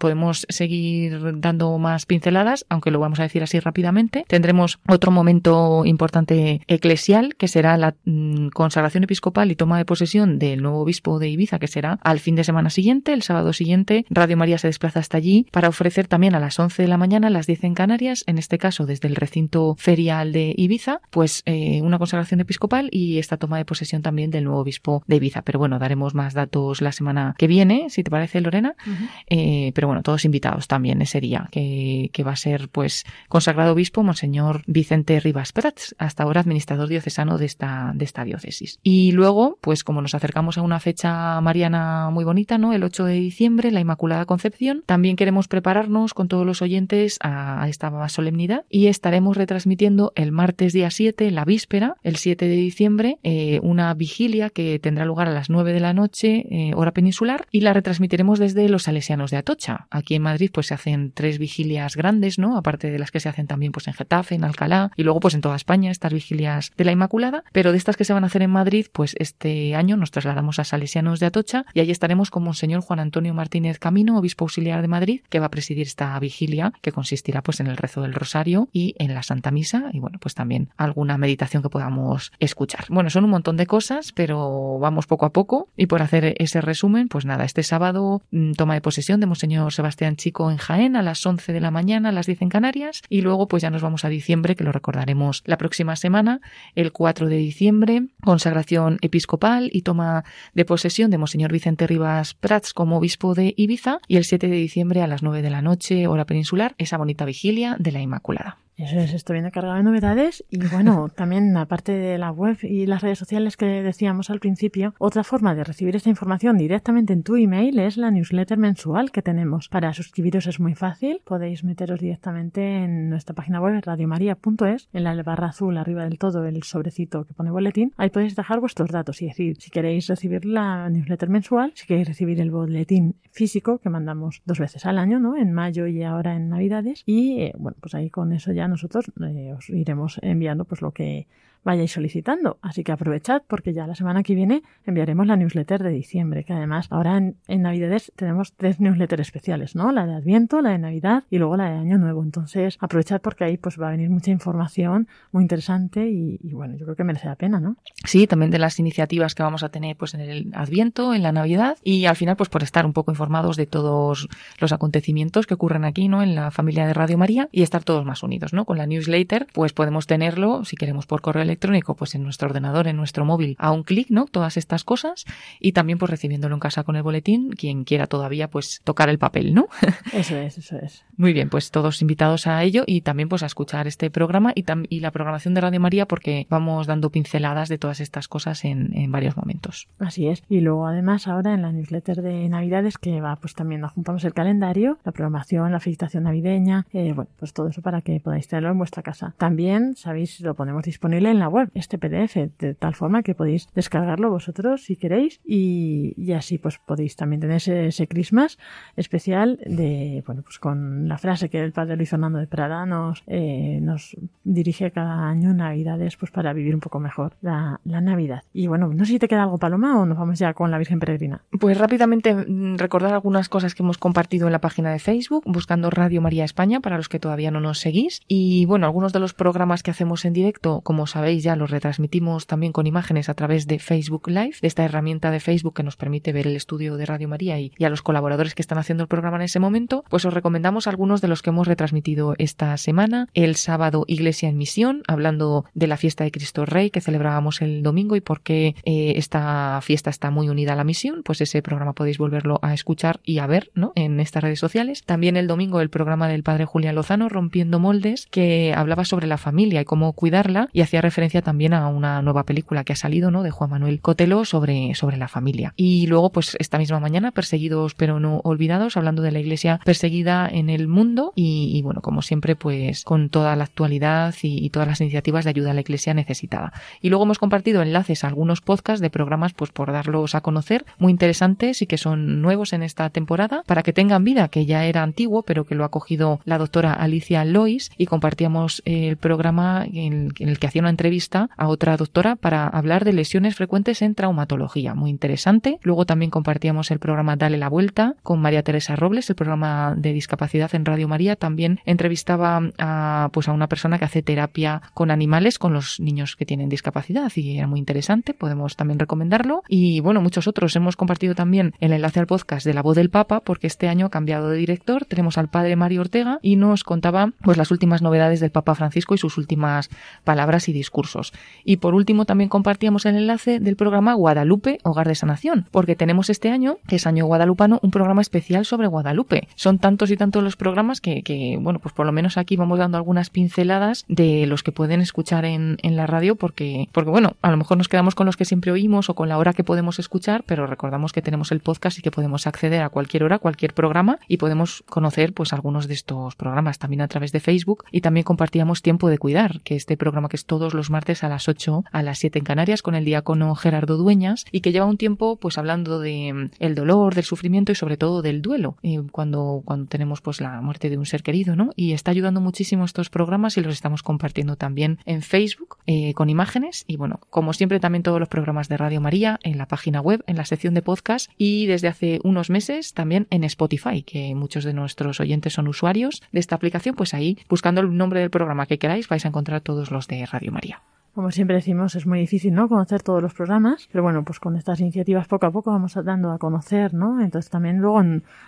seguir dando más pinceladas, aunque lo vamos a decir así rápidamente. Tendremos otro momento importante eclesial, que será la mm, consagración episcopal y toma de posesión del nuevo obispo de Ibiza, que será al fin de semana siguiente, el sábado siguiente. Radio María se desplaza hasta allí para ofrecer también a las 11 de la mañana, a las 10 en Canarias, en este caso desde el recinto ferial de Ibiza, pues eh, una consagración episcopal y esta toma de posesión también del nuevo obispo de Ibiza. Pero bueno, daremos más datos la semana que viene, si te parece, Lorena. Uh -huh. eh, pero bueno, todos invitados también ese día, que, va a ser pues consagrado obispo Monseñor Vicente Rivas Prats, hasta ahora administrador diocesano de esta, de esta diócesis. Y Y luego, pues como nos acercamos a una fecha mariana muy bonita, ¿no? El 8 de diciembre, la Inmaculada Concepción, también queremos prepararnos con todos los oyentes a, a esta solemnidad y estaremos retransmitiendo el martes día 7, la víspera, el 7 de diciembre, eh, una vigilia que tendrá lugar a las 9 de la noche, eh, hora peninsular, y la retransmitiremos desde los Salesianos de Atocha. Aquí en Madrid pues se hacen tres vigilias grandes, ¿no? Aparte de las que se hacen también pues en Getafe, en Alcalá y luego pues en toda España estas vigilias de la Inmaculada, pero de estas que se van a hacer en Madrid, pues este año nos trasladamos a Salesianos de Atocha y allí estaremos con Monseñor Juan Antonio Martínez Camino, obispo auxiliar de Madrid, que va a presidir esta vigilia que consistirá pues en el rezo del rosario y en la Santa Misa y bueno, pues también alguna meditación que podamos escuchar. Bueno, son un montón de cosas, pero vamos poco a poco y por hacer ese resumen, pues nada, este sábado mm, toma de posesión de Monseñor Sebastián Chico en Jaén a las 11 de la mañana, a las 10 en Canarias y luego pues ya nos vamos a diciembre, que lo recordaremos la próxima semana, el 4 de diciembre, consagración episcopal y toma de posesión de Monseñor Vicente Rivas Prats como obispo de Ibiza y el 7 de diciembre a las 9 de la noche, hora peninsular, esa bonita vigilia de la Inmaculada. Eso es, esto viene cargado de novedades y bueno, <laughs> también aparte de la web y las redes sociales que decíamos al principio, otra forma de recibir esta información directamente en tu email es la newsletter mensual que tenemos. Para suscribiros es muy fácil, podéis meteros directamente en nuestra página web radiomaria.es, en la barra azul arriba del todo el sobrecito que pone boletín, ahí podéis dejar vuestros datos y decir si queréis recibir la newsletter mensual, si queréis recibir el boletín físico que mandamos dos veces al año, ¿no? En mayo y ahora en Navidades y eh, bueno, pues ahí con eso ya nosotros eh, os iremos enviando pues lo que vayáis solicitando. Así que aprovechad porque ya la semana que viene enviaremos la newsletter de diciembre, que además ahora en, en Navidades tenemos tres newsletters especiales, ¿no? La de Adviento, la de Navidad y luego la de Año Nuevo. Entonces aprovechad porque ahí pues va a venir mucha información muy interesante y, y bueno, yo creo que merece la pena, ¿no? Sí, también de las iniciativas que vamos a tener pues en el Adviento, en la Navidad y al final pues por estar un poco informados de todos los acontecimientos que ocurren aquí, ¿no? En la familia de Radio María y estar todos más unidos, ¿no? Con la newsletter pues podemos tenerlo, si queremos por correo electrónico, pues en nuestro ordenador, en nuestro móvil, a un clic, ¿no? Todas estas cosas y también pues recibiéndolo en casa con el boletín, quien quiera todavía pues tocar el papel, ¿no? <laughs> Eso es, eso es. Muy bien, pues todos invitados a ello y también pues a escuchar este programa y, tam- y la programación de Radio María porque vamos dando pinceladas de todas estas cosas en, en varios momentos. Así es. Y luego además ahora en la newsletter de Navidades que va pues también juntamos el calendario, la programación, la felicitación navideña, eh, bueno, pues todo eso para que podáis tenerlo en vuestra casa. También, sabéis, lo ponemos disponible en la web, este PDF, de tal forma que podéis descargarlo vosotros si queréis y, y así pues podéis también tener ese, ese Christmas especial de, bueno, pues con la frase que el padre Luis Fernando de Prada nos, eh, nos dirige cada año en Navidades pues para vivir un poco mejor la, la Navidad. Y bueno, no sé si te queda algo, Paloma, o nos vamos ya con la Virgen Peregrina. Pues rápidamente mm, recordar algunas cosas que hemos compartido en la página de Facebook, buscando Radio María España para los que todavía no nos seguís. Y bueno, algunos de los programas que hacemos en directo, como sabéis, ya los retransmitimos también con imágenes a través de Facebook Live, de esta herramienta de Facebook que nos permite ver el estudio de Radio María y, y a los colaboradores que están haciendo el programa en ese momento. Pues os recomendamos algunos de los que hemos retransmitido esta semana. El sábado Iglesia en Misión, hablando de la fiesta de Cristo Rey que celebrábamos el domingo y por qué eh, esta fiesta está muy unida a la misión. Pues ese programa podéis volverlo a escuchar y a ver ¿no? en estas redes sociales. También el domingo el programa del padre Julián Lozano, Rompiendo Moldes, que hablaba sobre la familia y cómo cuidarla y hacía referencia también a una nueva película que ha salido ¿no? de Juan Manuel Cotelo sobre, sobre la familia. Y luego, pues esta misma mañana, Perseguidos pero no olvidados, hablando de la iglesia perseguida en el mundo y, bueno, como siempre, pues con toda la actualidad y, todas las iniciativas de ayuda a la iglesia necesitada. Y luego hemos compartido enlaces a algunos podcasts de programas, pues por darlos a conocer, muy interesantes y que son nuevos en esta temporada, para que tengan vida, que ya era antiguo, pero que lo ha cogido la doctora Alicia Lois y compartíamos el programa en el que hacía una entrevista a otra doctora para hablar de lesiones frecuentes en traumatología. Muy interesante. Luego también compartíamos el programa Dale la Vuelta con María Teresa Robles, el programa de discapacidad en Radio María. También entrevistaba a, pues a una persona que hace terapia con animales con los niños que tienen discapacidad y era muy interesante. Podemos también recomendarlo. Y bueno, muchos otros. Hemos compartido también el enlace al podcast de La Voz del Papa porque este año ha cambiado de director. Tenemos al padre Mario Ortega y nos contaba pues las últimas novedades del Papa Francisco y sus últimas palabras y discursos cursos. Y por último también compartíamos el enlace del programa Guadalupe, Hogar de Sanación, porque tenemos este año, que es año guadalupano, un programa especial sobre Guadalupe. Son tantos y tantos los programas que, que, bueno, pues por lo menos aquí vamos dando algunas pinceladas de los que pueden escuchar en, en la radio, porque, porque bueno, a lo mejor nos quedamos con los que siempre oímos o con la hora que podemos escuchar, pero recordamos que tenemos el podcast y que podemos acceder a cualquier hora, cualquier programa y podemos conocer pues algunos de estos programas también a través de Facebook y también compartíamos Tiempo de Cuidar, que este programa que es todos los martes a las 8 a las 7 en Canarias con el diácono Gerardo Dueñas y que lleva un tiempo pues hablando de mm, el dolor, del sufrimiento y sobre todo del duelo cuando, cuando tenemos pues la muerte de un ser querido, ¿no? Y está ayudando muchísimo estos programas y los estamos compartiendo también en Facebook eh, con imágenes y bueno, como siempre también todos los programas de Radio María en la página web, en la sección de podcast y desde hace unos meses también en Spotify, que muchos de nuestros oyentes son usuarios de esta aplicación, pues ahí buscando el nombre del programa que queráis vais a encontrar todos los de Radio María. Como siempre decimos, es muy difícil, ¿no? Conocer todos los programas, pero bueno, pues con estas iniciativas poco a poco vamos dando a conocer, ¿no? Entonces también luego,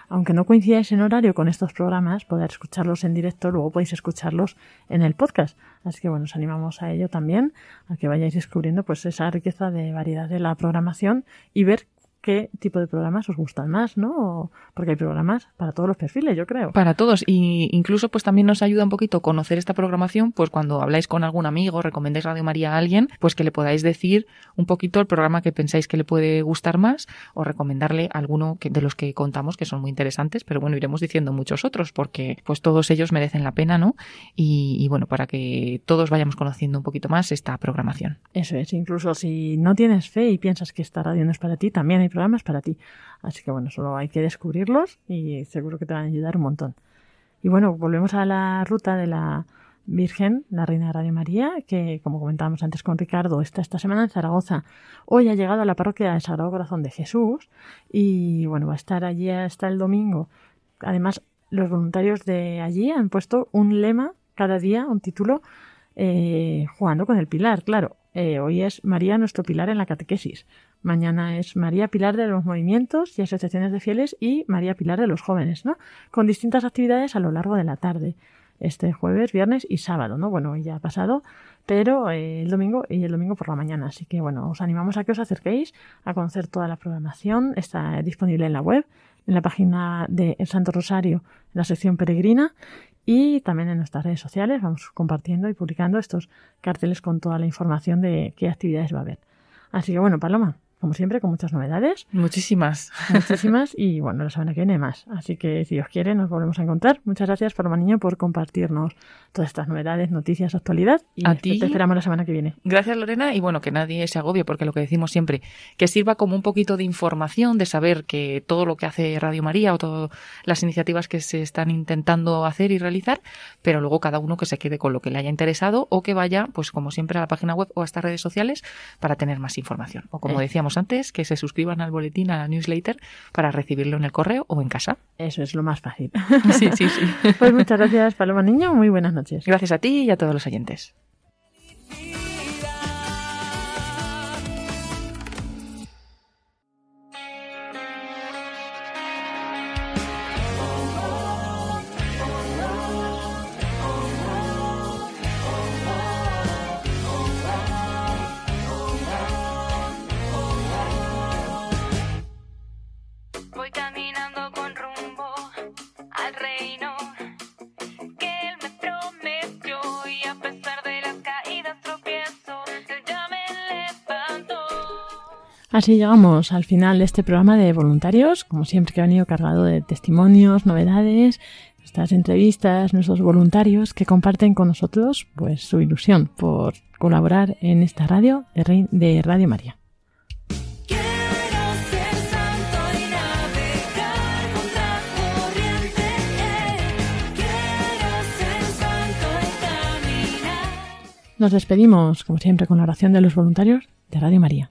aunque no coincidáis en horario con estos programas, poder escucharlos en directo, luego podéis escucharlos en el podcast. Así que bueno, os animamos a ello también, a que vayáis descubriendo pues esa riqueza de variedad de la programación y ver qué tipo de programas os gustan más, ¿no? Porque hay programas para todos los perfiles, yo creo. Para todos, y incluso pues también nos ayuda un poquito conocer esta programación, pues cuando habláis con algún amigo, recomendéis Radio María a alguien, pues que le podáis decir un poquito el programa que pensáis que le puede gustar más o recomendarle alguno que, de los que contamos que son muy interesantes, pero bueno, iremos diciendo muchos otros porque pues todos ellos merecen la pena, ¿no? Y, y bueno, para que todos vayamos conociendo un poquito más esta programación. Eso es, incluso si no tienes fe y piensas que esta radio no es para ti, también hay programas para ti. Así que bueno, solo hay que descubrirlos y seguro que te van a ayudar un montón. Y bueno, volvemos a la ruta de la Virgen, la Reina de Radio María, que como comentábamos antes con Ricardo, está esta semana en Zaragoza. Hoy ha llegado a la parroquia del Sagrado Corazón de Jesús y bueno, va a estar allí hasta el domingo. Además, los voluntarios de allí han puesto un lema cada día, un título, eh, jugando con el pilar, claro. Eh, hoy es María nuestro pilar en la catequesis. Mañana es María Pilar de los movimientos y asociaciones de fieles y María Pilar de los jóvenes, ¿no? Con distintas actividades a lo largo de la tarde. Este jueves, viernes y sábado, ¿no? Bueno, ya ha pasado, pero eh, el domingo y el domingo por la mañana. Así que bueno, os animamos a que os acerquéis a conocer toda la programación. Está disponible en la web, en la página de El Santo Rosario, en la sección peregrina y también en nuestras redes sociales. Vamos compartiendo y publicando estos carteles con toda la información de qué actividades va a haber. Así que bueno, Paloma, como siempre, con muchas novedades. Muchísimas. Muchísimas <laughs> y bueno, la semana que viene más. Así que si os quiere, nos volvemos a encontrar. Muchas gracias, Paloma Niño, por compartirnos todas estas novedades, noticias, actualidad. Y A ti. te esperamos la semana que viene. Gracias Lorena y bueno, que nadie se agobie porque lo que decimos siempre, que sirva como un poquito de información, de saber que todo lo que hace Radio María o todas las iniciativas que se están intentando hacer y realizar, pero luego cada uno que se quede con lo que le haya interesado o que vaya, pues como siempre, a la página web o a estas redes sociales para tener más información. O como Eh. decíamos antes, que se suscriban al boletín, a la newsletter, para recibirlo en el correo o en casa. Eso es lo más fácil. <laughs> Sí, sí, sí. Pues muchas gracias, Paloma Niño. Muy buenas noches. Gracias a ti y a todos los oyentes. Así llegamos al final de este programa de voluntarios, como siempre que ha venido cargado de testimonios, novedades, nuestras entrevistas, nuestros voluntarios que comparten con nosotros pues su ilusión por colaborar en esta radio de Radio María. Nos despedimos, como siempre, con la oración de los voluntarios de Radio María.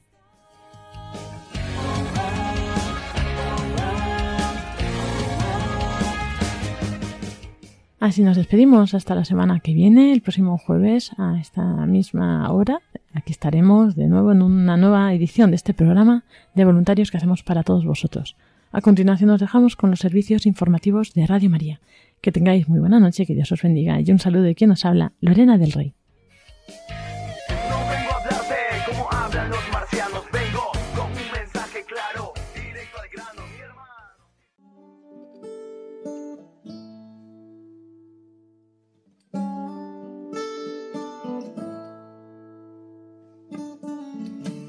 Así nos despedimos hasta la semana que viene, el próximo jueves a esta misma hora. Aquí estaremos de nuevo en una nueva edición de este programa de voluntarios que hacemos para todos vosotros. A continuación nos dejamos con los servicios informativos de Radio María. Que tengáis muy buena noche, que Dios os bendiga y un saludo de quien nos habla, Lorena del Rey.